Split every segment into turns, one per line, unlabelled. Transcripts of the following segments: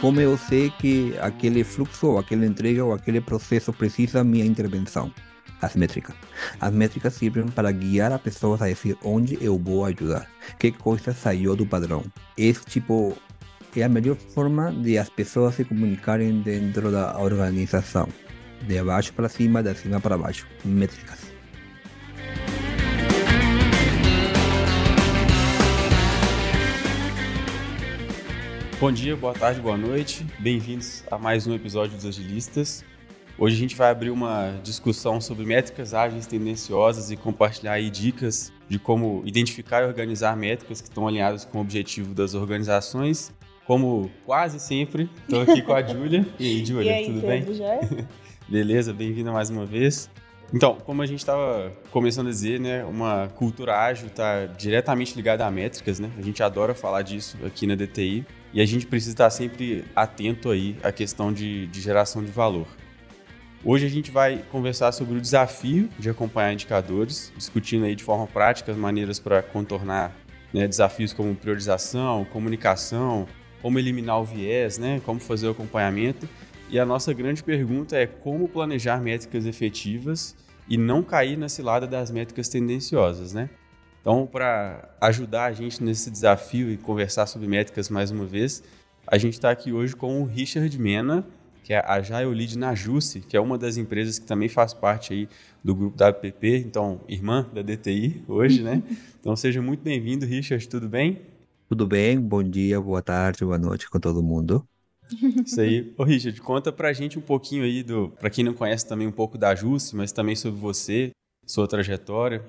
como eu sei que aquele fluxo, ou aquela entrega, ou aquele processo precisa minha intervenção? As métricas. As métricas servem para guiar as pessoas a dizer onde eu vou ajudar, que coisa saiu do padrão. Esse tipo é a melhor forma de as pessoas se comunicarem dentro da organização. De baixo para cima, de cima para baixo. Métricas.
Bom dia, boa tarde, boa noite. Bem-vindos a mais um episódio dos Agilistas. Hoje a gente vai abrir uma discussão sobre métricas ágeis tendenciosas e compartilhar dicas de como identificar e organizar métricas que estão alinhadas com o objetivo das organizações. Como quase sempre, estou aqui com a Júlia.
E aí, Júlia, tudo bem? Já?
Beleza, bem-vinda mais uma vez. Então, como a gente estava começando a dizer, né, uma cultura ágil está diretamente ligada a métricas, né? A gente adora falar disso aqui na DTI. E a gente precisa estar sempre atento aí à questão de, de geração de valor. Hoje a gente vai conversar sobre o desafio de acompanhar indicadores, discutindo aí de forma prática as maneiras para contornar né, desafios como priorização, comunicação, como eliminar o viés, né, como fazer o acompanhamento. E a nossa grande pergunta é como planejar métricas efetivas e não cair na cilada das métricas tendenciosas, né? Então, para ajudar a gente nesse desafio e conversar sobre métricas mais uma vez, a gente está aqui hoje com o Richard Mena, que é a Agile Lead na Jusce, que é uma das empresas que também faz parte aí do grupo da APP, então irmã da DTI hoje, né? Então seja muito bem-vindo, Richard, tudo bem?
Tudo bem, bom dia, boa tarde, boa noite com todo mundo.
Isso aí. Ô Richard, conta pra gente um pouquinho aí do, para quem não conhece também um pouco da Jusce, mas também sobre você, sua trajetória.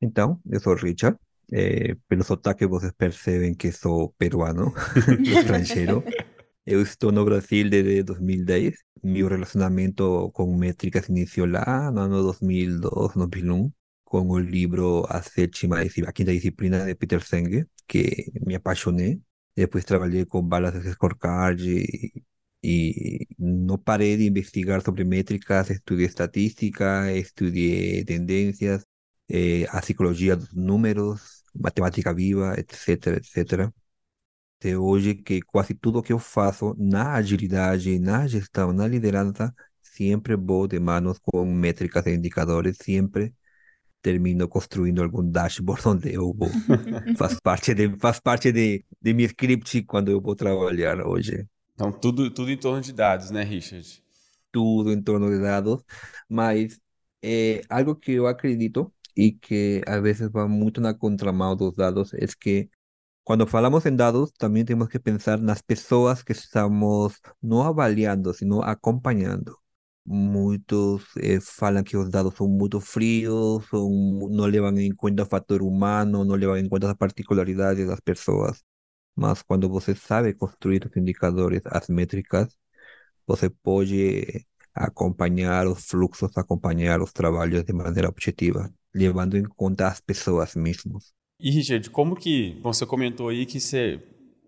Então, eu sou Richard. É, pelo sotaque vocês percebem que sou peruano, estrangeiro. Eu estou no Brasil desde 2010. Meu relacionamento com métricas iniciou lá no ano 2002, 2001, com o livro A Sétima a Quinta Disciplina de Peter Senge, que me apaixonei. Depois trabalhei com balas de scorecard e, e não parei de investigar sobre métricas, estudei estatística, estudei tendências, eh, a psicologia dos números, matemática viva, etc, etc. Até hoje que quase tudo que eu faço na agilidade, na gestão, na liderança, sempre vou de manos com métricas e indicadores, sempre termino construindo algum dashboard onde eu vou. faz parte de faz parte de, de meu script quando eu vou trabalhar hoje.
Então tudo tudo em torno de dados, né, Richard?
Tudo em torno de dados, mas é algo que eu acredito y que a veces va mucho na contramão dos dados es que cuando falamos en dados también tenemos que pensar en las personas que estamos no avaliando, sino acompañando. Muchos eh, falan que los dados son muy fríos, son, no llevan en cuenta el factor humano, no llevan en cuenta las particularidades de las personas. Mas cuando você sabe construir os indicadores, as métricas, você pode acompanhar os fluxos, acompanhar os trabalhos de maneira objetiva levando em conta as pessoas mesmas.
E Richard, como que você comentou aí que você,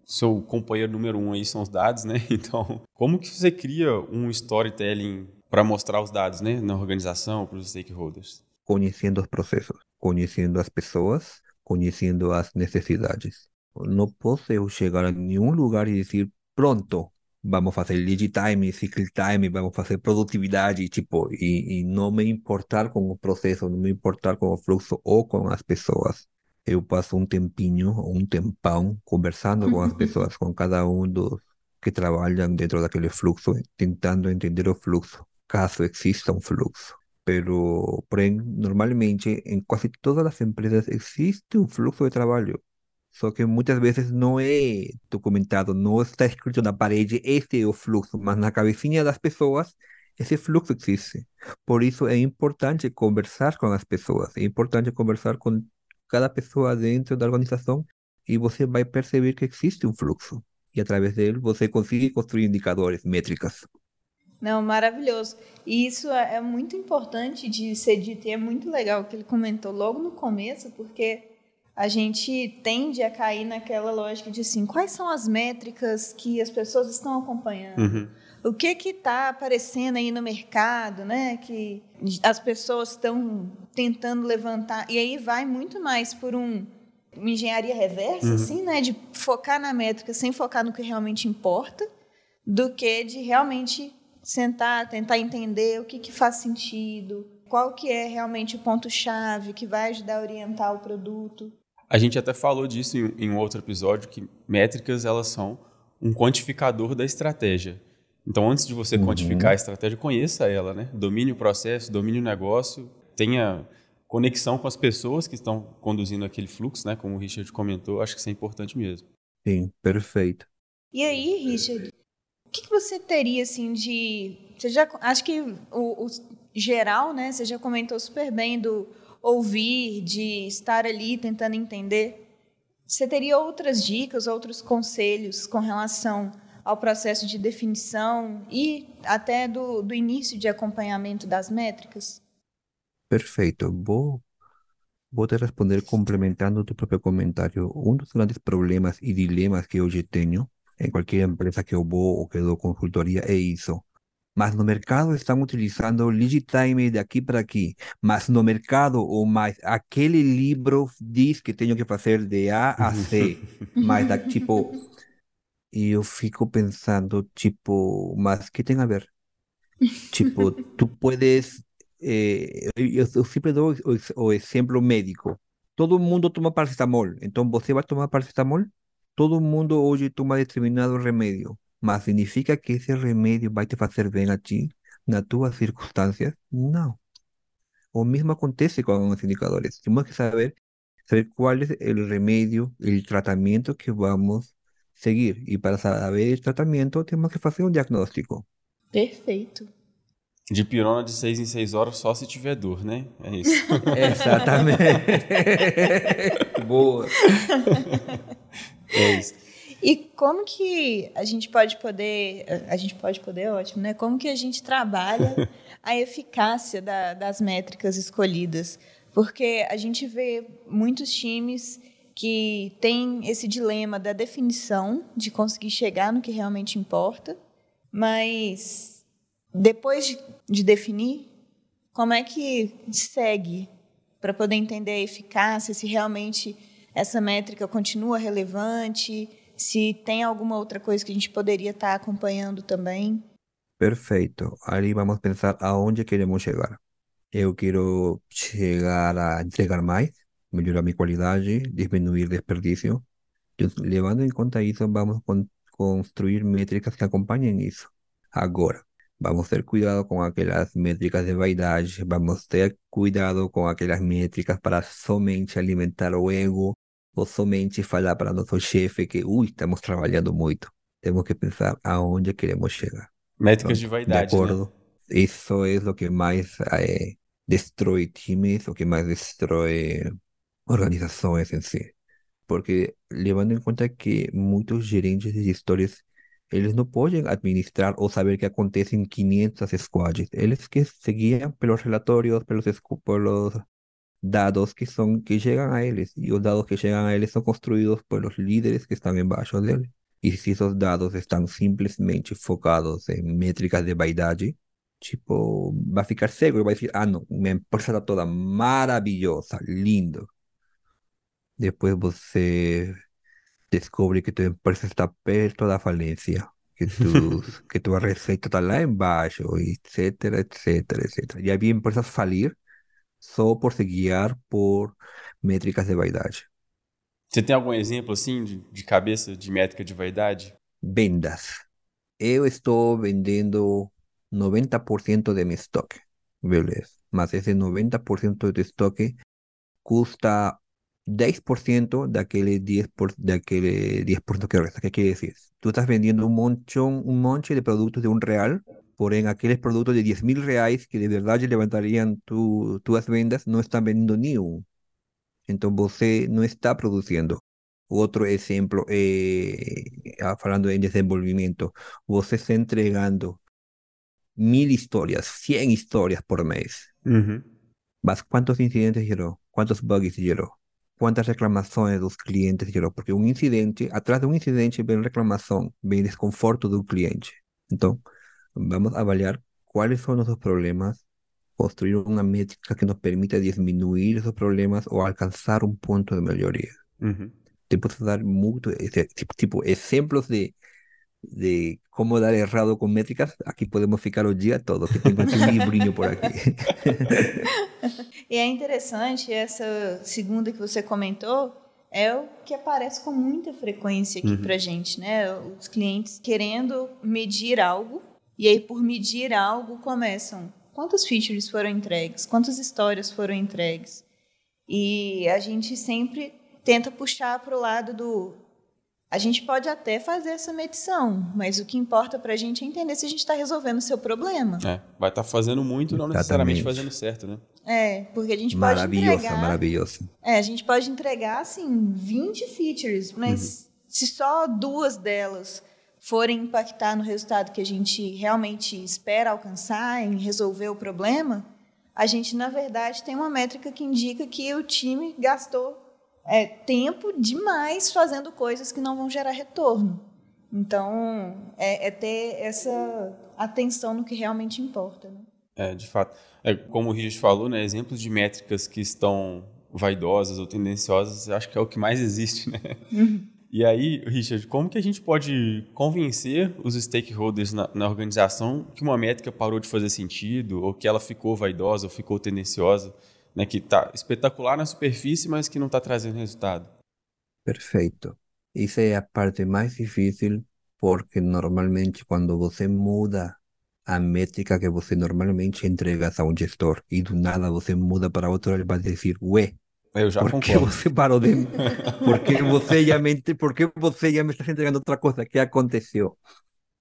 seu companheiro número um aí são os dados, né? Então, como que você cria um storytelling para mostrar os dados, né, na organização para os stakeholders?
Conhecendo os processos, conhecendo as pessoas, conhecendo as necessidades. Não posso eu chegar a nenhum lugar e dizer pronto, vamos fazer lead time, cycle time, vamos fazer produtividade, tipo, e, e não me importar com o processo, não me importar com o fluxo ou com as pessoas. Eu passo um tempinho, um tempão, conversando com as pessoas, com cada um dos que trabalham dentro daquele fluxo, tentando entender o fluxo, caso exista um fluxo. Pero, porém, normalmente, em quase todas as empresas existe um fluxo de trabalho. Só que muitas vezes não é documentado, não está escrito na parede, este é o fluxo, mas na cabecinha das pessoas, esse fluxo existe. Por isso é importante conversar com as pessoas, é importante conversar com cada pessoa dentro da organização e você vai perceber que existe um fluxo. E através dele você consegue construir indicadores, métricas.
Não, maravilhoso. E isso é, é muito importante de ser dito, e é muito legal que ele comentou logo no começo, porque a gente tende a cair naquela lógica de assim, quais são as métricas que as pessoas estão acompanhando? Uhum. O que que está aparecendo aí no mercado, né? Que as pessoas estão tentando levantar e aí vai muito mais por um uma engenharia reversa, uhum. assim, né? De focar na métrica sem focar no que realmente importa, do que de realmente sentar, tentar entender o que, que faz sentido, qual que é realmente o ponto-chave que vai ajudar a orientar o produto.
A gente até falou disso em, em um outro episódio, que métricas elas são um quantificador da estratégia. Então, antes de você uhum. quantificar a estratégia, conheça ela, né? Domine o processo, domine o negócio, tenha conexão com as pessoas que estão conduzindo aquele fluxo, né? Como o Richard comentou, acho que isso é importante mesmo.
Sim, perfeito.
E aí, Richard, o que, que você teria assim de. Você já acho que o, o geral, né? Você já comentou super bem do ouvir, de estar ali tentando entender. Você teria outras dicas, outros conselhos com relação ao processo de definição e até do, do início de acompanhamento das métricas?
Perfeito. Vou, vou te responder complementando tu próprio comentário. Um dos grandes problemas e dilemas que hoje tenho em qualquer empresa que eu vou ou que dou consultoria é isso. Mas no mercado estão utilizando lead time de aqui para aqui. Mas no mercado, ou mais, aquele livro diz que tenho que fazer de A a C. mas, da, tipo, e eu fico pensando, tipo, mas que tem a ver? tipo, tu puedes. Eh, eu, eu sempre dou o, o exemplo médico. Todo mundo toma paracetamol. Então você vai tomar paracetamol? Todo mundo hoje toma determinado remédio. Mas significa que esse remédio vai te fazer bem a ti, nas tuas circunstâncias? Não. O mesmo acontece com os indicadores. Temos que saber, saber qual é o remédio, o tratamento que vamos seguir. E para saber o tratamento, temos que fazer um diagnóstico.
Perfeito.
De pirona de seis em seis horas só se tiver dor, né? É isso.
Exatamente. Boa.
É isso.
E como que a gente pode poder, a gente pode poder, é ótimo, né? Como que a gente trabalha a eficácia da, das métricas escolhidas? Porque a gente vê muitos times que tem esse dilema da definição, de conseguir chegar no que realmente importa, mas depois de, de definir, como é que segue para poder entender a eficácia, se realmente essa métrica continua relevante, se tem alguma outra coisa que a gente poderia estar tá acompanhando também?
Perfeito. Aí vamos pensar aonde queremos chegar. Eu quero chegar a entregar mais, melhorar minha qualidade, diminuir desperdício. Levando em conta isso, vamos con construir métricas que acompanhem isso. Agora, vamos ter cuidado com aquelas métricas de vaidade, vamos ter cuidado com aquelas métricas para somente alimentar o ego ou somente falar para nosso chefe que, ui, estamos trabalhando muito. Temos que pensar aonde queremos chegar.
Métricas de vaidade,
de acordo? Né? Isso é o que mais é, destrói times, o que mais destrói organizações em si. Porque levando em conta que muitos gerentes de gestores eles não podem administrar ou saber que acontece em 500 squads. Eles que seguiam pelos relatórios, pelos, pelos dados que son que llegan a ellos y los dados que llegan a ellos son construidos por los líderes que están embaixo dele. Y si esos dados están simplesmente focados en métricas de vaidade, tipo, vai ficar cego e vai dizer, ah, não, minha empresa está toda maravilhosa, lindo. Depois você descobre que tua empresa está perto da falência, que, tu, que tua receita está lá embaixo, etc, etc, etc. Já vi empresas falir só por se guiar por métricas de vaidade.
Você tem algum exemplo assim de, de cabeça de métrica de vaidade?
Vendas. Eu estou vendendo 90% de meu estoque, beleza. Mas esse 90% de estoque custa 10% daquele 10%, por, daquele 10 que resta. ¿Qué quiere decir? Tú estás vendiendo un montón, un monte de productos de un real Porém, aqueles produtos de 10 mil reais que de verdade levantariam tu, tuas vendas não estão vendendo nenhum. Então você não está produzindo. Outro exemplo, é, falando em desenvolvimento, você está entregando mil histórias, 100 histórias por mês.
Uhum.
Mas quantos incidentes gerou? Quantos bugs gerou? Quantas reclamações dos clientes gerou? Porque um incidente, atrás de um incidente vem reclamação, vem desconforto do cliente. Então, Vamos a avaliar cuáles son nuestros problemas, construir una métrica que nos permita disminuir esos problemas o alcanzar un punto de mejoría.
Uhum.
Te puedo dar muchos tipo, ejemplos de de cómo dar errado con métricas, aquí podemos ficar o dia todo, que tengo aqui um livrinho por aqui.
e é interessante essa segunda que você comentou, é o que aparece com muita frequência aqui uhum. para gente, né? Os clientes querendo medir algo e aí por medir algo começam quantas features foram entregues, quantas histórias foram entregues e a gente sempre tenta puxar para o lado do a gente pode até fazer essa medição, mas o que importa para a gente é entender se a gente está resolvendo o seu problema.
É, vai estar tá fazendo muito, não necessariamente fazendo certo, né?
É, porque a gente pode entregar...
Maravilhoso,
É, a gente pode entregar, assim, 20 features, mas uhum. se só duas delas forem impactar no resultado que a gente realmente espera alcançar, em resolver o problema, a gente, na verdade, tem uma métrica que indica que o time gastou é, tempo demais fazendo coisas que não vão gerar retorno. Então, é, é ter essa atenção no que realmente importa. Né?
É, de fato. É, como o Richard falou, né, exemplos de métricas que estão vaidosas ou tendenciosas, acho que é o que mais existe, né? Uhum. E aí, Richard, como que a gente pode convencer os stakeholders na, na, organização que uma métrica parou de fazer sentido, ou que ela ficou vaidosa, ou ficou tendenciosa? né, que está espetacular na superfície, mas que não está trazendo resultado.
Perfeito. Isso é a parte mais difícil, porque normalmente quando você muda a métrica que você normalmente entrega a um gestor e do nada você muda para outro, ele vai dizer, ué,
eu já
por
concordo.
você parou de... porque você já me... porque você já me está entregando outra coisa? Que aconteceu?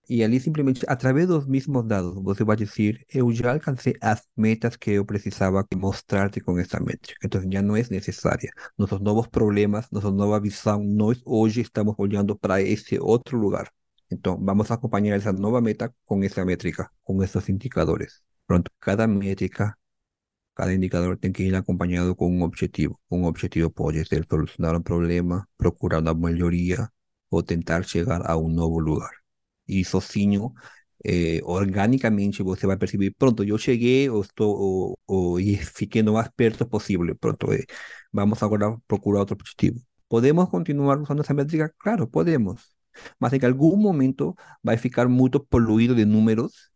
E ali simplesmente, através dos mesmos dados, você vai dizer, eu já alcancei as metas que eu precisava mostrar-te com essa métrica. Então já não é necessária. Nossos novos problemas, nossa nova visão, nós hoje estamos olhando para esse outro lugar. Então vamos acompanhar essa nova meta com essa métrica, com esses indicadores. Pronto, cada métrica, cada indicador tem que ir acompanhado com um objetivo. Um objetivo pode ser solucionar um problema, procurar uma melhoria ou tentar chegar a um novo lugar e sozinho, eh, organicamente você vai perceber, pronto, eu cheguei, ou estou, ou, ou, e perto possível, pronto, eh, vamos agora procurar outro objetivo. Podemos continuar usando essa métrica? Claro, podemos. Mas em algum momento vai ficar muito poluído de números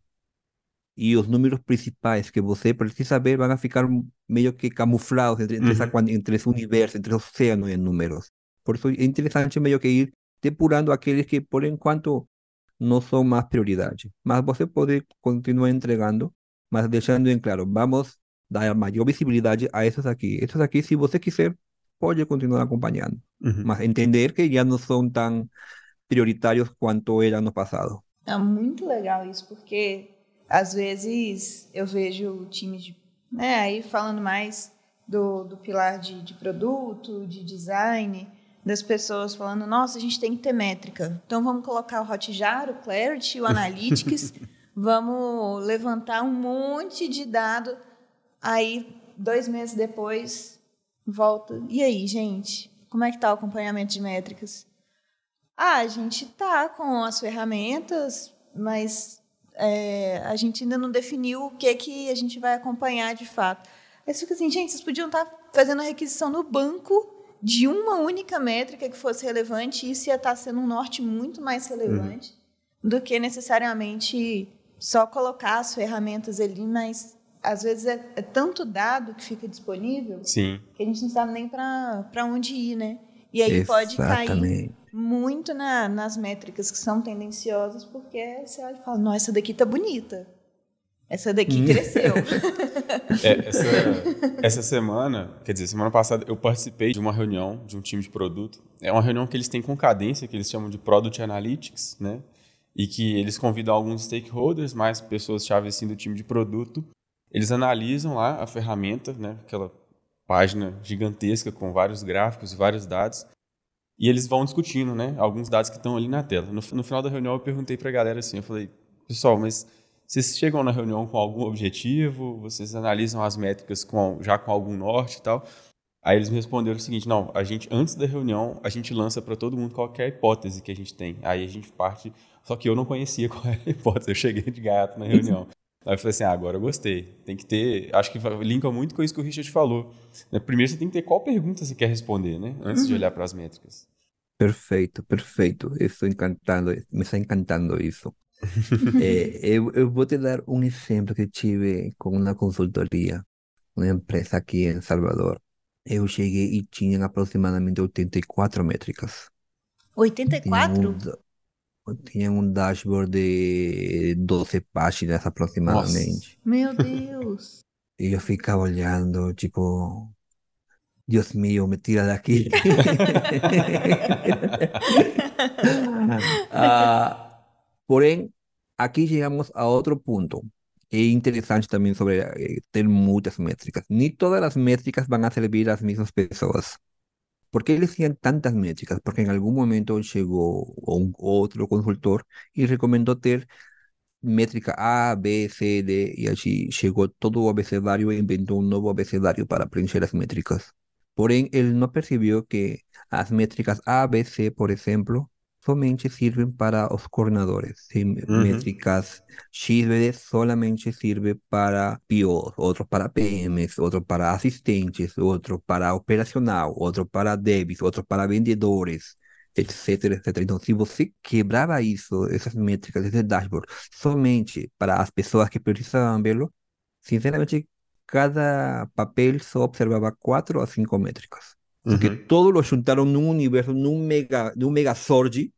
e os números principais que você precisa ver vão ficar meio que camuflados entre, entre, essa, entre esse universo, entre o oceano de números. Por isso é interessante meio que ir depurando aqueles que, por enquanto, não são mais prioridade. Mas você pode continuar entregando, mas deixando em claro, vamos dar maior visibilidade a esses aqui. Esses aqui, se você quiser, pode continuar acompanhando. Uhum. Mas entender que já não são tão prioritários quanto eram no passado.
É muito legal isso, porque às vezes eu vejo times de, né, aí falando mais do, do pilar de, de produto, de design, das pessoas falando, nossa, a gente tem que ter métrica. Então vamos colocar o Hotjar, o Clarity, o Analytics, vamos levantar um monte de dado. Aí, dois meses depois, volta. E aí, gente? Como é que está o acompanhamento de métricas? Ah, a gente está com as ferramentas, mas é, a gente ainda não definiu o que, que a gente vai acompanhar de fato. Aí você fica assim, gente, vocês podiam estar fazendo a requisição no banco de uma única métrica que fosse relevante, isso ia estar sendo um norte muito mais relevante uhum. do que necessariamente só colocar as ferramentas ali, mas às vezes é, é, tanto dado que fica disponível
Sim.
que a gente não sabe nem para onde ir, né? E aí Exatamente. pode cair muito na, nas métricas que são tendenciosas, porque você olha e fala, nossa, essa daqui tá bonita. Essa daqui hum. cresceu.
é, essa, essa semana, quer dizer, semana passada, eu participei de uma reunião de um time de produto. É uma reunião que eles têm com cadência, que eles chamam de Product Analytics, né? E que eles convidam alguns stakeholders, mais pessoas-chave assim do time de produto. Eles analisam lá a ferramenta, né? Aquela página gigantesca com vários gráficos e vários dados. E eles vão discutindo, né? Alguns dados que estão ali na tela. No, no final da reunião, eu perguntei para a galera assim, eu falei, pessoal, mas vocês chegam na reunião com algum objetivo? Vocês analisam as métricas com, já com algum norte e tal? Aí eles me responderam o seguinte: não, a gente antes da reunião a gente lança para todo mundo qualquer hipótese que a gente tem. Aí a gente parte. Só que eu não conhecia qual era a hipótese. Eu cheguei de gato na reunião. Aí eu falei assim: ah, agora eu gostei. Tem que ter. Acho que linka muito com isso que o Richard falou. Né, primeiro você tem que ter qual pergunta você quer responder, né? Antes uhum. de olhar para as métricas.
Perfeito, perfeito. Estou encantado, me está encantando isso. É, eu, eu vou te dar um exemplo que tive com uma consultoria, uma empresa aqui em Salvador. Eu cheguei e tinham aproximadamente 84 métricas. Tinham
84?
Um, da- tinham um dashboard de 12 páginas
Nossa.
aproximadamente.
Meu Deus.
E eu ficava olhando, tipo, Dios mío, me tira daqui. Ah, porém, aqui chegamos a outro ponto. que É interessante também sobre eh, ter muitas métricas. Nem todas as métricas vão a servir às mesmas pessoas. ¿Por qué eles tinham tantas métricas? Porque em algum momento chegou um outro consultor e recomendou ter métrica A, B, C, D, e assim chegou todo o abecedário e inventou um novo abecedário para preencher as métricas. Porém, ele não percebeu que as métricas A, B, C, por exemplo, somente servem para os coordenadores. Métricas X, B, D solamente serve para POs, outro para PMs, outro para assistentes, outro para operacional, outro para devs, outro para vendedores, etc, etc. Então, se você quebrava isso, essas métricas, esse dashboard, somente para as pessoas que precisavam vê-lo, sinceramente, cada papel só observava quatro a cinco métricas. Porque
Uhum.
todos lo juntaram num universo, num mega, num megazord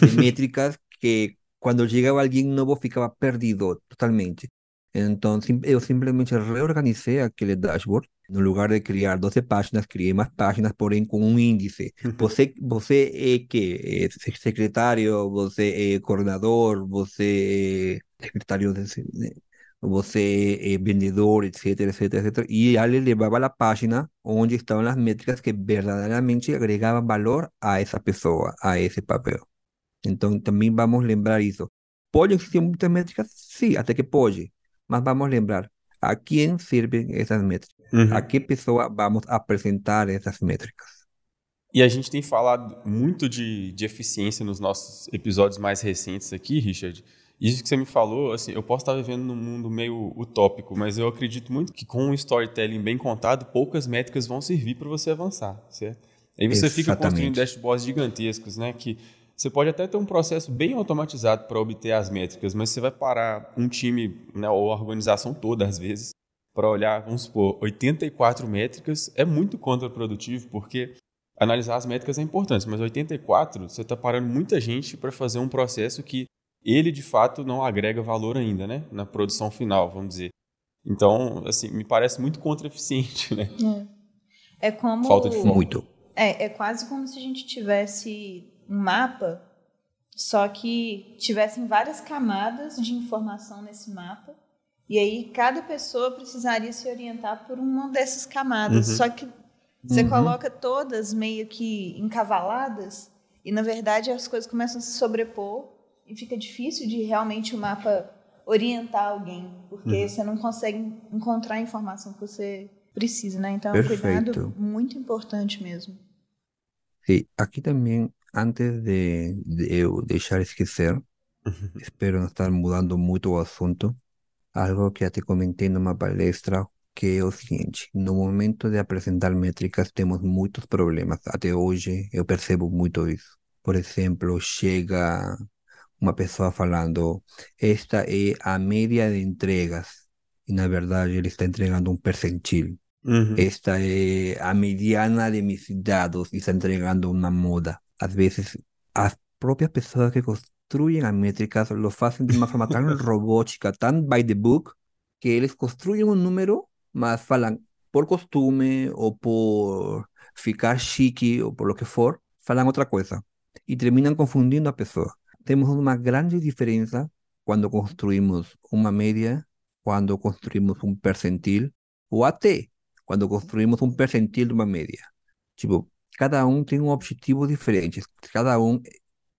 de métricas que quando chegava alguém novo ficava perdido totalmente. Então, sim- eu simplesmente reorganizei aquele dashboard. No lugar de criar 12 páginas, criei mais páginas, porém com um índice. Você, você é que? É se- secretário, você é coordenador, você é secretário de, se- de- você é vendedor, etc, etc, etc. E ele levava a página onde estavam as métricas que verdadeiramente agregavam valor a essa pessoa, a esse papel. Então, também vamos lembrar isso. Pode existir muitas métricas? Sim, até que pode. Mas vamos lembrar a quem servem essas métricas. A
Uhum.
que pessoa vamos apresentar essas métricas.
E a gente tem falado muito de, de eficiência nos nossos episódios mais recentes aqui, Richard. Isso que você me falou, assim, eu posso estar vivendo num mundo meio utópico, mas eu acredito muito que com um storytelling bem contado, poucas métricas vão servir para você avançar, certo? Aí você fica construindo
Exatamente.
dashboards gigantescos, né? Que você pode até ter um processo bem automatizado para obter as métricas, mas você vai parar um time, né, ou a organização toda, às vezes, para olhar, vamos supor, 84 métricas, é muito contraprodutivo, porque analisar as métricas é importante, mas 84, você está parando muita gente para fazer um processo que ele, de fato, não agrega valor ainda, né? Na produção final, vamos dizer. Então, assim, me parece muito contra-eficiente, né?
É, é como.
Falta de foco.
Muito.
É, é quase como se a gente tivesse um mapa, só que tivessem várias camadas de informação nesse mapa. E aí cada pessoa precisaria se orientar por uma dessas camadas.
Uhum.
Só que você
Uhum.
coloca todas meio que encavaladas e na verdade as coisas começam a se sobrepor e fica difícil de realmente o mapa orientar alguém, porque
Uhum.
você não consegue encontrar a informação que você precisa, né? Então é um cuidado
Perfeito.
muito importante mesmo.
Sí, aquí también, antes de, de eu deixar esquecer, espero não estar mudando muito o assunto, algo que até comentei numa palestra, que é o seguinte, no momento de apresentar métricas temos muitos problemas, até hoje eu percebo muito isso. Por exemplo, chega uma pessoa falando, esta é a média de entregas, e na verdade ele está entregando um percentil.
Uhum.
Esta é a mediana de mis dados e está entregando uma moda. Às vezes, as próprias pessoas que construem as métricas lo fazem de uma forma tão robótica, tão by the book, que eles construem um número, mas falam por costume ou por ficar chique ou por lo que for, falam outra coisa. E terminam confundindo a pessoa. Temos uma grande diferença quando construímos uma média, quando construímos um percentil, ou até quando construímos um percentil de uma média. Tipo, cada um tem um objetivo diferente, cada um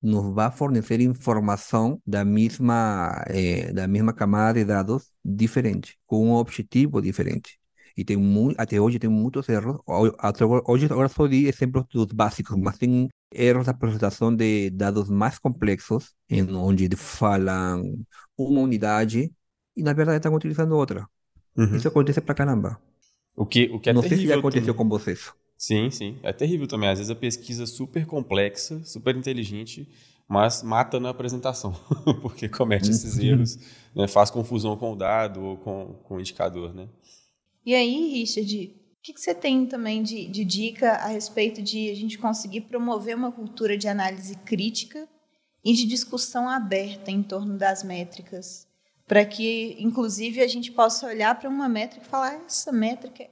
nos vai fornecer informação da mesma, eh, da mesma camada de dados diferente, com um objetivo diferente. E tem muito, até hoje tem muitos erros. Hoje agora só dei exemplos dos básicos, mas tem erros de apresentação de dados mais complexos, em onde falam uma unidade e na verdade estão utilizando outra.
Uhum.
Isso acontece pra caramba.
O que, o que é
Não sei se já
terrível
aconteceu
também.
com vocês.
Sim, sim. É terrível também. Às vezes a pesquisa super complexa, super inteligente, mas mata na apresentação, porque comete esses uhum. erros, né? faz confusão com o dado ou com, com o indicador, né?
E aí, Richard, o que, que você tem também de, de dica a respeito de a gente conseguir promover uma cultura de análise crítica e de discussão aberta em torno das métricas? Para que, inclusive, a gente possa olhar para uma métrica e falar: essa métrica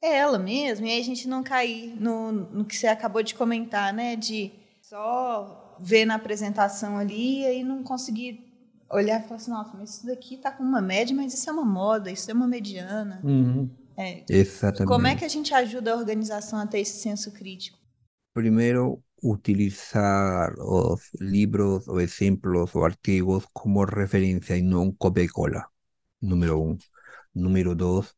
é ela mesmo, e aí a gente não cair no, no que você acabou de comentar, né? De só ver na apresentação ali e aí não conseguir olhar e falar assim, nossa, mas isso daqui está com uma média, mas isso é uma moda, isso é uma mediana.
Uhum.
É.
Exatamente.
Como é que a gente ajuda a organização a ter esse senso crítico?
Primeiro, utilizar os livros ou exemplos ou artigos como referência e não copia e cola. Número um. Número dois,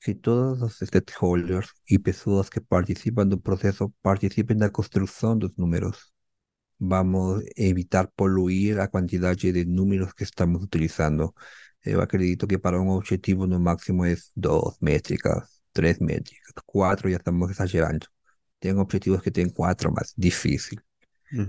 que todos los stakeholders y personas que participan del proceso participen la construcción de los números. Vamos a evitar poluir la cantidad de números que estamos utilizando. Yo acredito que para un objetivo no máximo es dos métricas, tres métricas, cuatro ya estamos exagerando. Tengo objetivos que tienen cuatro más, difícil.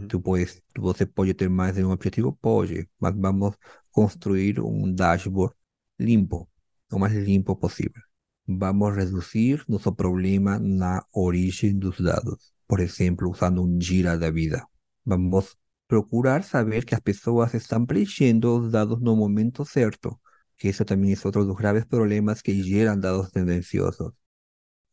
Tú puedes, você pode ter más de un objetivo? Pode, mas vamos construir un dashboard limpo, lo más limpo posible vamos a reducir nuestro problema na origen los datos. Por ejemplo, usando un gira de vida. Vamos procurar saber que las personas están preenchendo los datos no momento cierto, que eso también es otro de los graves problemas que generan datos tendenciosos.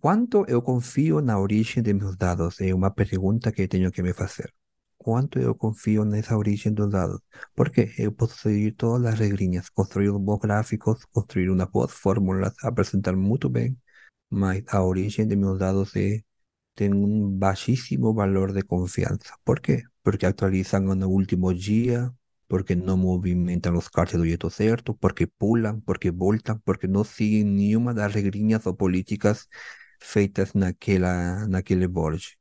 ¿Cuánto yo confío en la origen de mis datos? Es una pregunta que tengo que me hacer. ¿Cuánto yo confío en esa origen de los datos? Porque yo puedo seguir todas las regriñas, construir unos gráficos, construir unas fórmulas, a presentar muy bien, pero la origen de mis datos tiene un bajísimo valor de confianza. ¿Por qué? Porque actualizan en el último día, porque no movimentan los cartes de cierto, cierto, porque pulan, porque voltan, porque no siguen ni una de las regriñas o políticas feitas en aquel borge.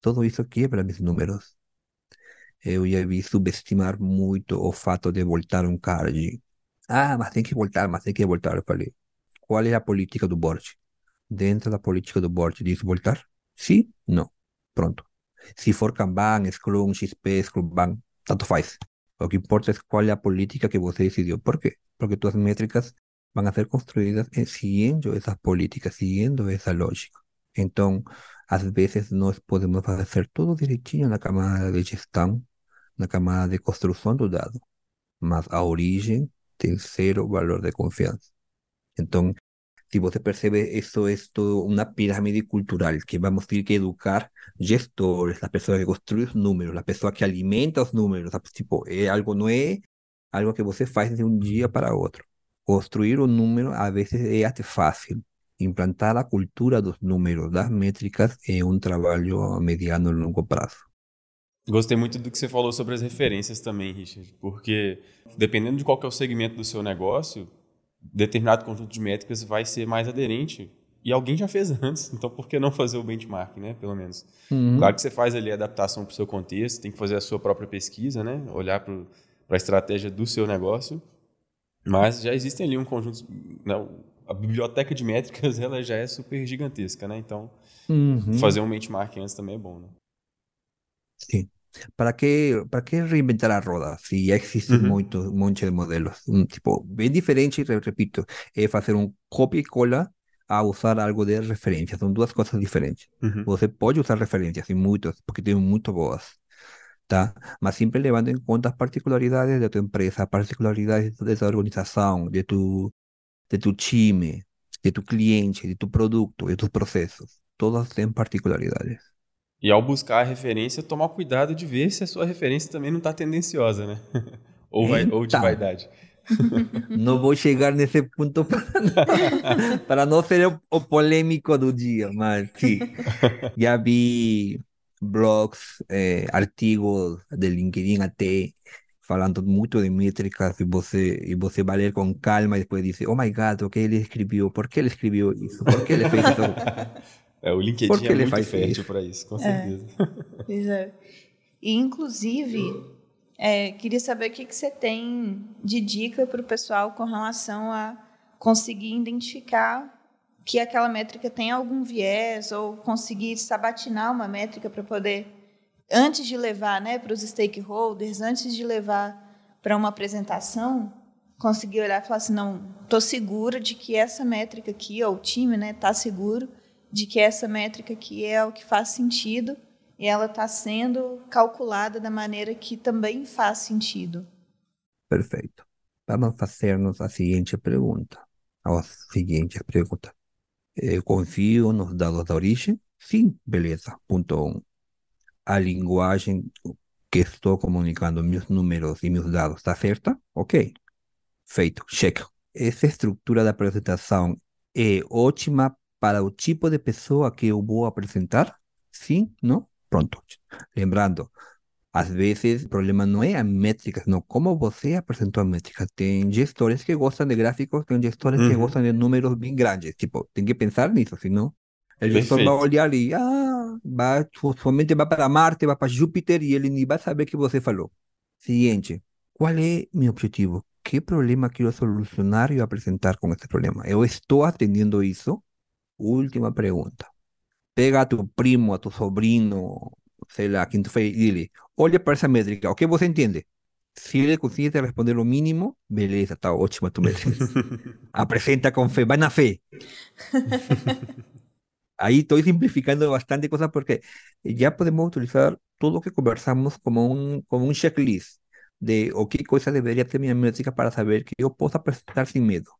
Todo eso quiebra mis números. eu já vi subestimar muito o fato de voltar um card. Ah, mas tem que voltar, mas tem que voltar. Eu falei, qual é a política do board? Dentro da política do board diz voltar? Sim? Não. Pronto. Se for Kanban, Scrum, XP, Scrumban, tanto faz. O que importa é qual é a política que você decidiu. Por quê? Porque tuas métricas vão a ser construídas seguindo essas políticas, seguindo essa lógica. Então, às vezes nós podemos fazer tudo direitinho na camada de gestão, na camada de construção do dado, mas a origem tem zero valor de confiança. Então, se você percebe, isso é uma pirâmide cultural que vamos ter que educar gestores, as pessoas que construem os números, as pessoas que alimentam os números. Tipo, algo não é algo que você faz de um dia para outro. Construir um número, às vezes, é até fácil. Implantar a cultura dos números, das métricas, é um trabalho a mediano e longo prazo.
Gostei muito do que você falou sobre as referências também, Richard, porque dependendo de qual que é o segmento do seu negócio, determinado conjunto de métricas vai ser mais aderente e alguém já fez antes, então por que não fazer o benchmark, né, pelo menos? Uhum. Claro que você faz ali a adaptação para o seu contexto, tem que fazer a sua própria pesquisa, né, olhar para a estratégia do seu negócio, mas já existem ali um conjunto, né, a biblioteca de métricas ela já é super gigantesca, né, então uhum. fazer um benchmark antes também é bom, né?
Sí. ¿Para qué, para qué reinventar la roda si ya existen muchos un monte de modelos? Un tipo bien diferente, repito, es hacer un copia y cola a usar algo de referencia. Son dos cosas diferentes. Você pode usar referencias y muchos, porque tienen muito boas. Tá? Mas siempre levando en cuenta las particularidades de tu empresa, particularidades de tu organización, de tu, de tu time, de tu cliente, de tu producto, de tus procesos. Todas tienen particularidades.
E ao buscar a referência, tomar cuidado de ver se a sua referência também não está tendenciosa, né? ou, vai, ou de vaidade.
Não vou chegar nesse ponto para não ser o, o, polêmico do dia, mas sim, já vi blogs, eh, artigos de LinkedIn até falando muito de métricas e você e você vai ler com calma e depois dizer, oh my God, o que ele escreveu? Por que ele escreveu isso? Por que ele fez isso?
É, o LinkedIn Porque é muito faz fértil para isso, com é. certeza.
Pois é. E, inclusive, é, queria saber o que, que você tem de dica para o pessoal com relação a conseguir identificar que aquela métrica tem algum viés ou conseguir sabatinar uma métrica para poder antes de levar, né, para os stakeholders, antes de levar para uma apresentação, conseguir olhar e falar assim, não, estou segura de que essa métrica aqui, ou o time, né, está seguro de que essa métrica aqui é o que faz sentido e ela está sendo calculada da maneira que também faz sentido.
Perfeito. Vamos fazer-nos a seguinte pergunta. A seguinte pergunta. Eu confio nos dados da origem? Sim, beleza. Ponto 1. Um. A linguagem que estou comunicando meus números e meus dados está certa? Ok. Feito. Check. Essa estrutura da apresentação é ótima para o tipo de pessoa que eu vou apresentar? Sim? Não? Pronto. Lembrando, às vezes o problema não é a métrica, não como você apresentou a métrica. Tem gestores que gostam de gráficos, tem gestores uhum. que gostam de números bem grandes. Tipo, tem que pensar nisso, senão o gestor vai olhar e, ah, vai, somente vai para Marte, vai para Júpiter e ele nem vai saber que você falou. Seguinte, qual é meu objetivo? Que problema quero solucionar e apresentar com esse problema? Eu estou atendendo isso? Última pergunta. Pega a tu primo, a tu sobrino, sei lá, quem tu fez, e dile, olha para essa métrica, o que você entende? Se ele conseguir te responder o mínimo, beleza, tá ótima tu métrica. Apresenta com fé, vai na fé. Ahí estoy simplificando bastante cosas porque ya podemos utilizar todo lo que conversamos como un, como un checklist de o qué cosa debería ser mi métrica para saber que yo puedo presentar sin miedo.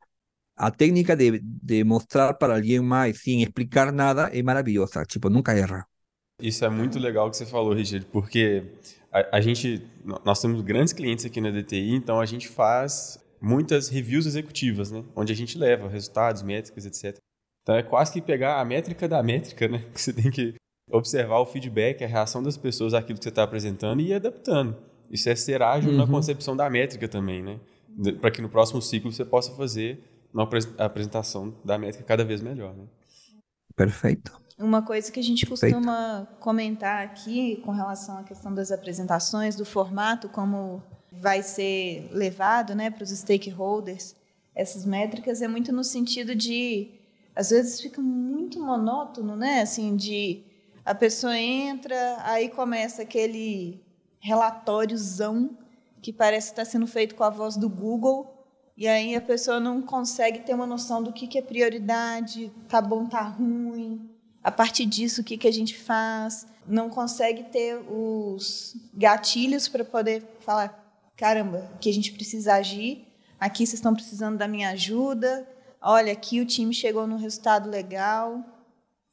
A técnica de, de mostrar para alguém mais sem explicar nada é maravilhosa, tipo, nunca erra.
Isso é muito legal que você falou, Richard, porque a, a, gente, nós temos grandes clientes aqui na DTI, então a gente faz muitas reviews executivas, né? Onde a gente leva resultados, métricas, etc. Então é quase que pegar a métrica da métrica, né? Que você tem que observar o feedback, a reação das pessoas àquilo que você está apresentando e ir adaptando. Isso é ser ágil uhum. na concepção da métrica também, né? Para que no próximo ciclo você possa fazer uma apresentação da métrica cada vez melhor, né?
Perfeito.
Uma coisa que a gente Perfeito. costuma comentar aqui com relação à questão das apresentações, do formato, como vai ser levado né, para os stakeholders, essas métricas, é muito no sentido de às vezes fica muito monótono, né? Assim, de a pessoa entra, aí começa aquele relatóriozão que parece estar sendo feito com a voz do Google, e aí a pessoa não consegue ter uma noção do que, que é prioridade, tá bom, tá ruim, a partir disso o que, que a gente faz, não consegue ter os gatilhos para poder falar, caramba, que a gente precisa agir, aqui vocês estão precisando da minha ajuda, olha, aqui o time chegou num resultado legal.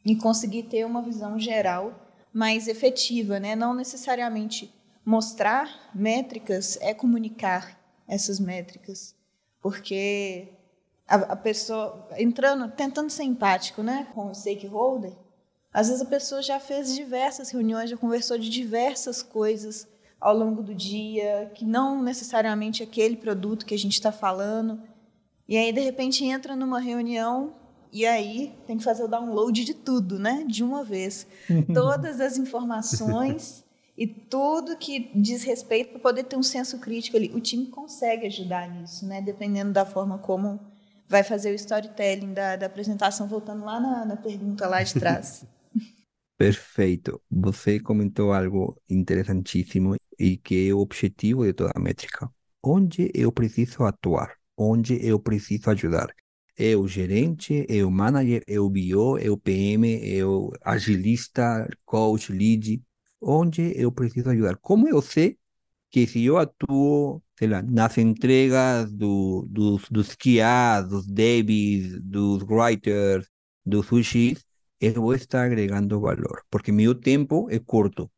E conseguir ter uma visão geral mais efetiva, né? Não necessariamente mostrar métricas é comunicar essas métricas, porque a, a pessoa entrando, tentando ser empático, né, com o stakeholder, às vezes a pessoa já fez diversas reuniões, já conversou de diversas coisas ao longo do dia, que não necessariamente aquele produto que a gente está falando. E aí, de repente, entra numa reunião e aí tem que fazer o download de tudo, né? De uma vez. Todas as informações e tudo que diz respeito para poder ter um senso crítico ali. O time consegue ajudar nisso, né? Dependendo da forma como vai fazer o storytelling da, da apresentação, voltando lá na, na pergunta lá de trás.
Perfeito. Você comentou algo interessantíssimo e que é o objetivo de toda a métrica. Onde eu preciso atuar? onde eu preciso ajudar. É o gerente, é o manager, é o BO, é o PM, é o agilista, coach, lead, onde eu preciso ajudar. Como eu sei que se eu atuo, sei lá, nas entregas do, dos, dos QA, dos devs, dos writers, dos UX, eu vou estar agregando valor, porque meu tempo é curto,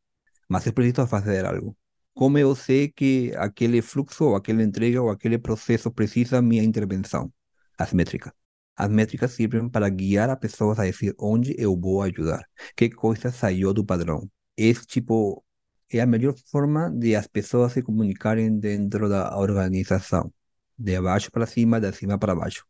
mas eu preciso fazer algo como eu sei que aquele fluxo, ou aquela entrega, ou aquele processo precisa minha intervenção? As métricas. As métricas servem para guiar a pessoas a dizer onde eu vou ajudar, que coisa saiu do padrão. Esse tipo é a melhor forma de as pessoas se comunicarem dentro da organização, de baixo para cima, de cima para baixo.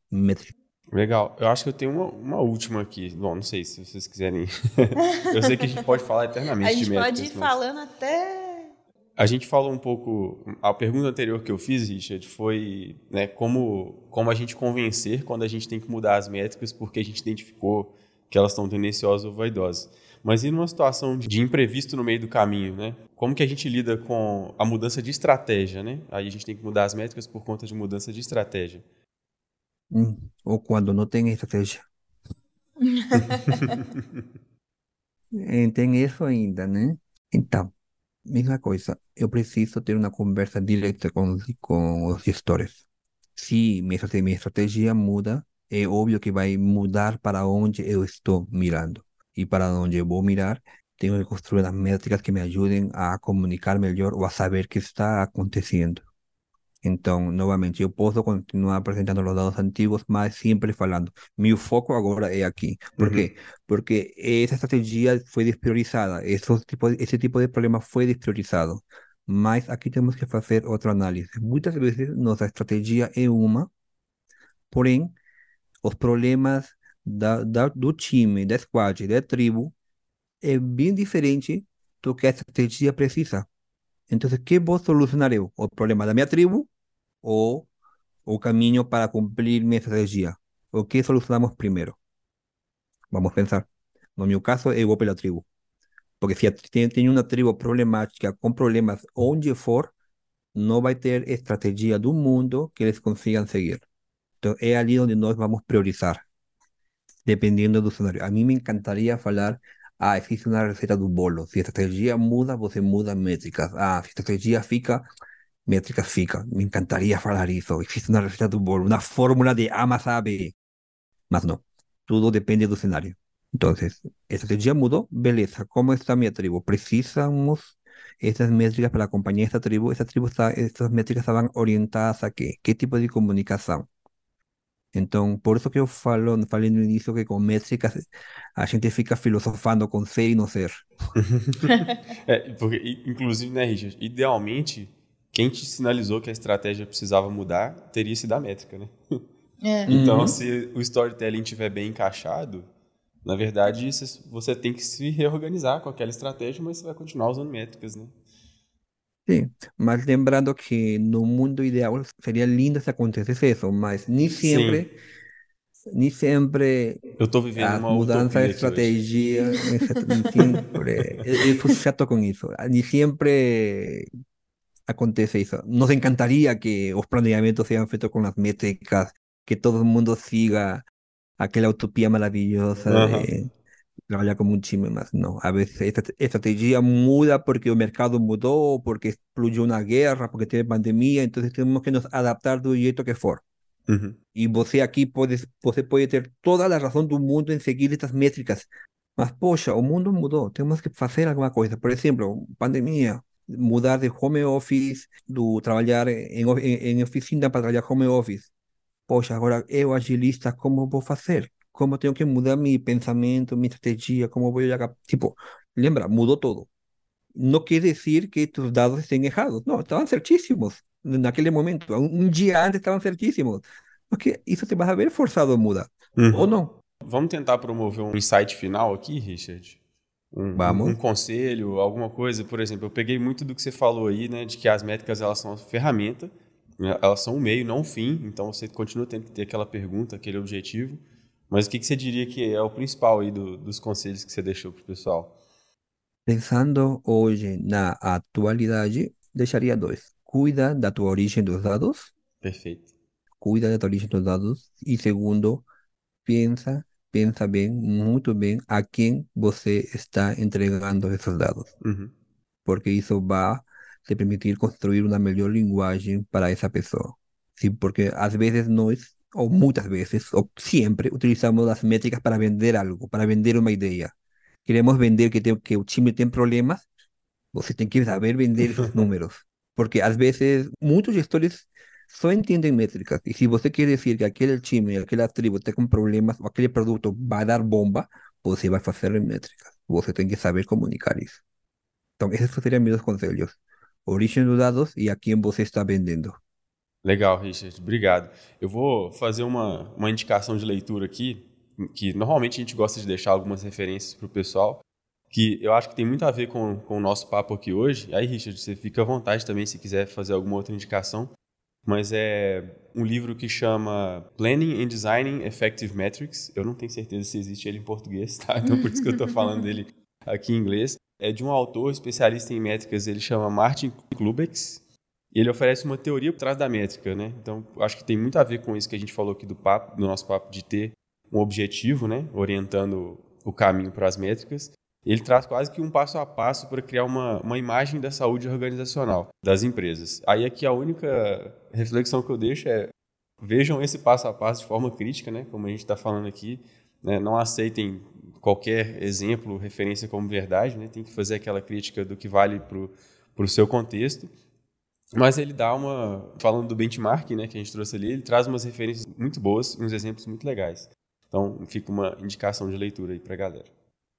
Legal. Eu acho que eu tenho uma, uma última aqui. Bom, não sei se vocês quiserem. eu sei que a gente pode falar eternamente
de métricas.
A gente
pode ir mas... falando até
A gente falou um pouco. A pergunta anterior que eu fiz, Richard, foi né, como, como a gente convencer quando a gente tem que mudar as métricas porque a gente identificou que elas estão tendenciosas ou vaidosas. Mas e numa situação de imprevisto no meio do caminho, né? Como que a gente lida com a mudança de estratégia, né? Aí a gente tem que mudar as métricas por conta de mudança de estratégia.
Hum, ou quando não tem estratégia. tem isso ainda, né? Então, mesma coisa. Eu preciso ter uma conversa direta com, com os gestores. Se minha estratégia muda, é óbvio que vai mudar para onde eu estou mirando. E para onde eu vou mirar, tenho que construir as métricas que me ajudem a comunicar melhor ou a saber o que está acontecendo. Então, novamente, eu posso continuar apresentando os dados antigos, mas sempre falando. Meu foco agora é aqui. Por
Uhum.
quê? Porque essa estratégia foi despriorizada. Esse tipo, esse tipo de problema foi despriorizado. Mas aqui temos que fazer outra análise. Muitas vezes nossa estratégia é uma, porém, os problemas da, da, do time, da squad, da tribo, é bem diferente do que a estratégia precisa. Então, o que vou solucionar eu? O problema da minha tribo ou o caminho para cumprir minha estratégia? O que solucionamos primeiro? Vamos pensar. No meu caso, eu vou pela tribo. Porque se tem, uma tribo problemática, com problemas onde for, não vai ter estratégia do mundo que eles consigam seguir. Então, é ali onde nós vamos priorizar, dependendo do cenário. A mim me encantaria falar ah, existe uma receita do bolo. Se a estratégia muda, você muda métricas. Ah, se a estratégia fica, métricas fica. Me encantaria falar isso. Existe uma receita do bolo, uma fórmula de A mais A, B. Mas não. Tudo depende do cenário. Então, a estratégia mudou, beleza. Como está minha tribo? Precisamos essas métricas para acompanhar essa tribo. Essa tribo está, essas métricas estavam orientadas a quê? Que tipo de comunicação? Então, por isso que eu falo, falei no início que com métricas a gente fica filosofando com ser e não ser.
É, porque, inclusive, né, Richard, idealmente, quem te sinalizou que a estratégia precisava mudar teria sido a métrica, né?
É.
Então,
Uhum.
se o storytelling estiver bem encaixado, na verdade, você tem que se reorganizar com aquela estratégia, mas você vai continuar usando métricas, né?
Sim, mas lembrando que no mundo ideal seria lindo se acontecesse isso, mas nem sempre, nem sempre
Eu tô vivendo
a
uma
mudança
utopia
de
aqui hoje.
estratégia, nem sempre, eu, eu sou chato com isso, nem sempre acontece isso. Nos encantaria que os planejamentos sejam feitos com as métricas, que todo mundo siga aquela utopia maravilhosa
Aham.
de trabalhar como um time, mas não. A vezes esta estratégia muda porque o mercado mudou, porque explodiu uma guerra, porque teve pandemia, então temos que nos adaptar do jeito que for.
Uhum.
E você aqui pode, você pode ter toda a razão do mundo em seguir estas métricas. Mas, poxa, o mundo mudou, temos que fazer alguma coisa. Por exemplo, pandemia, mudar de home office, do trabalhar em, em, em oficina para trabalhar home office. Poxa, agora eu, agilista, como vou fazer? Como tenho que mudar meu pensamento, minha estratégia, como vou jogar? Tipo, lembra, mudou tudo. Não quer dizer que tus dados estén errados. Não, estavam certíssimos. Naquele momento, um, um dia antes estavam certíssimos. Porque isso te vai ver forçado a mudar.
Uhum.
Ou não.
Vamos tentar promover um insight final aqui, Richard? Um,
Vamos.
um conselho, alguma coisa. Por exemplo, eu peguei muito do que você falou aí, né? De que as métricas elas são ferramenta, né, elas são um meio, não um fim. Então você continua tendo que ter aquela pergunta, aquele objetivo. Mas o que, que você diria que é o principal aí do- dos conselhos que você deixou pro pessoal?
Pensando hoje na atualidade, deixaria dois. Cuida da tua origem dos dados,
Perfeito.
cuida da tua origem dos dados. E segundo, pensa, pensa bem, muito bem, a quem você está entregando esses dados.
Uhum.
porque isso vai te permitir construir uma melhor linguagem para essa pessoa. Sim, porque às vezes nós, ou muitas vezes, ou sempre, utilizamos as métricas para vender algo, para vender uma ideia. Queremos vender que, tem, que o time tem problemas, você tem que saber vender esses números. Porque às vezes muitos gestores só entendem métricas. E se você quer dizer que aquele time, aquela tribo está com problemas, ou aquele produto vai dar bomba, você vai fazer em métricas. Você tem que saber comunicar isso. Então, esses seriam meus conselhos. Origem dos dados e a quem você está vendendo.
Legal, Richard. Obrigado. Eu vou fazer uma, uma indicação de leitura aqui, que normalmente a gente gosta de deixar algumas referências para o pessoal. que eu acho que tem muito a ver com, com o nosso papo aqui hoje. Aí, Richard, você fica à vontade também se quiser fazer alguma outra indicação. Mas é um livro que chama Planning and Designing Effective Metrics. Eu não tenho certeza se existe ele em português, tá? Então por isso que eu estou falando dele aqui em inglês. É de um autor especialista em métricas, ele chama Martin Klubex. E ele oferece uma teoria por trás da métrica, né? Então, acho que tem muito a ver com isso que a gente falou aqui do papo, do nosso papo de ter um objetivo, né, orientando o caminho para as métricas. Ele traz quase que um passo a passo para criar uma, uma imagem da saúde organizacional das empresas. Aí aqui a única reflexão que eu deixo é vejam esse passo a passo de forma crítica, né, como a gente está falando aqui. Né, não aceitem qualquer exemplo, referência como verdade, né, tem que fazer aquela crítica do que vale para o seu contexto mas ele dá uma. Falando do benchmark né, que a gente trouxe ali, ele traz umas referências muito boas e uns exemplos muito legais. Então fica uma indicação de leitura aí para a galera.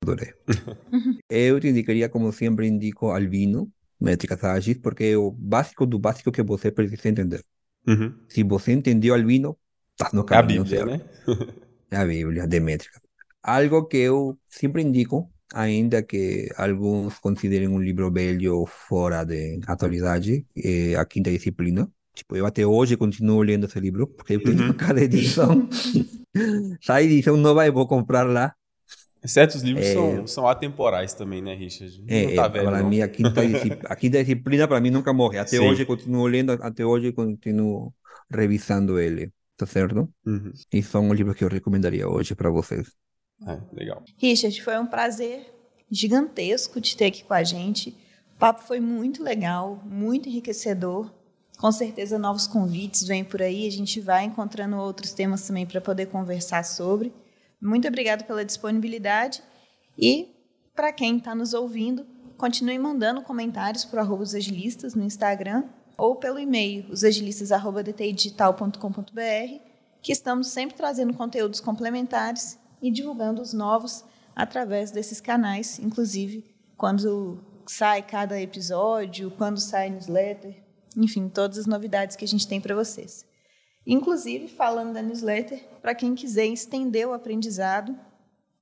Adorei. Eu te indicaria, como sempre, indico Albino, Métricas Ágeis, porque é o básico do básico que você precisa entender.
Uhum.
Se você entendeu Albino, está no caminho.
É a Bíblia, né?
é a Bíblia de métrica. Algo que eu sempre indico ainda que alguns considerem um livro velho fora de atualidade, é a quinta disciplina. Tipo, eu até hoje continuo lendo esse livro, porque eu tenho uhum. cada edição. Sai edição nova, eu vou comprar lá.
Certos livros é, são, são atemporais também, né, Richard?
É, não tá velho, para não. mim, a quinta, a quinta disciplina, para mim, nunca morre. Até Sim. hoje, continuo lendo, até hoje, continuo revisando ele. Tá certo?
Uhum.
E são os livros que eu recomendaria hoje para vocês.
É, legal.
Richard, foi um prazer gigantesco te ter aqui com a gente. O papo foi muito legal, muito enriquecedor. Com certeza novos convites vêm por aí, a gente vai encontrando outros temas também para poder conversar sobre. Muito obrigado pela disponibilidade e para quem está nos ouvindo, continue mandando comentários para os agilistas no Instagram ou pelo e-mail osagilistas@dtidigital.com.br, que estamos sempre trazendo conteúdos complementares e divulgando os novos através desses canais, inclusive quando sai cada episódio, quando sai newsletter, enfim, todas as novidades que a gente tem para vocês. Inclusive, falando da newsletter, para quem quiser estender o aprendizado,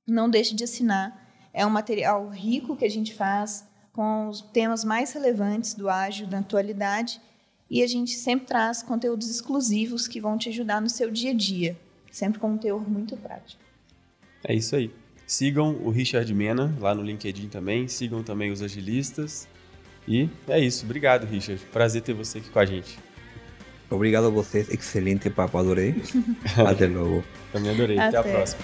não deixe de assinar. É um material rico que a gente faz com os temas mais relevantes do ágil da atualidade e a gente sempre traz conteúdos exclusivos que vão te ajudar no seu dia a dia, sempre com um teor muito prático.
É isso aí. Sigam o Richard Mena lá no LinkedIn também. Sigam também os agilistas. E é isso. Obrigado, Richard. Prazer ter você aqui com a gente.
Obrigado a vocês. Excelente papo. Adorei. Até logo.
Também adorei. Até, Até a próxima.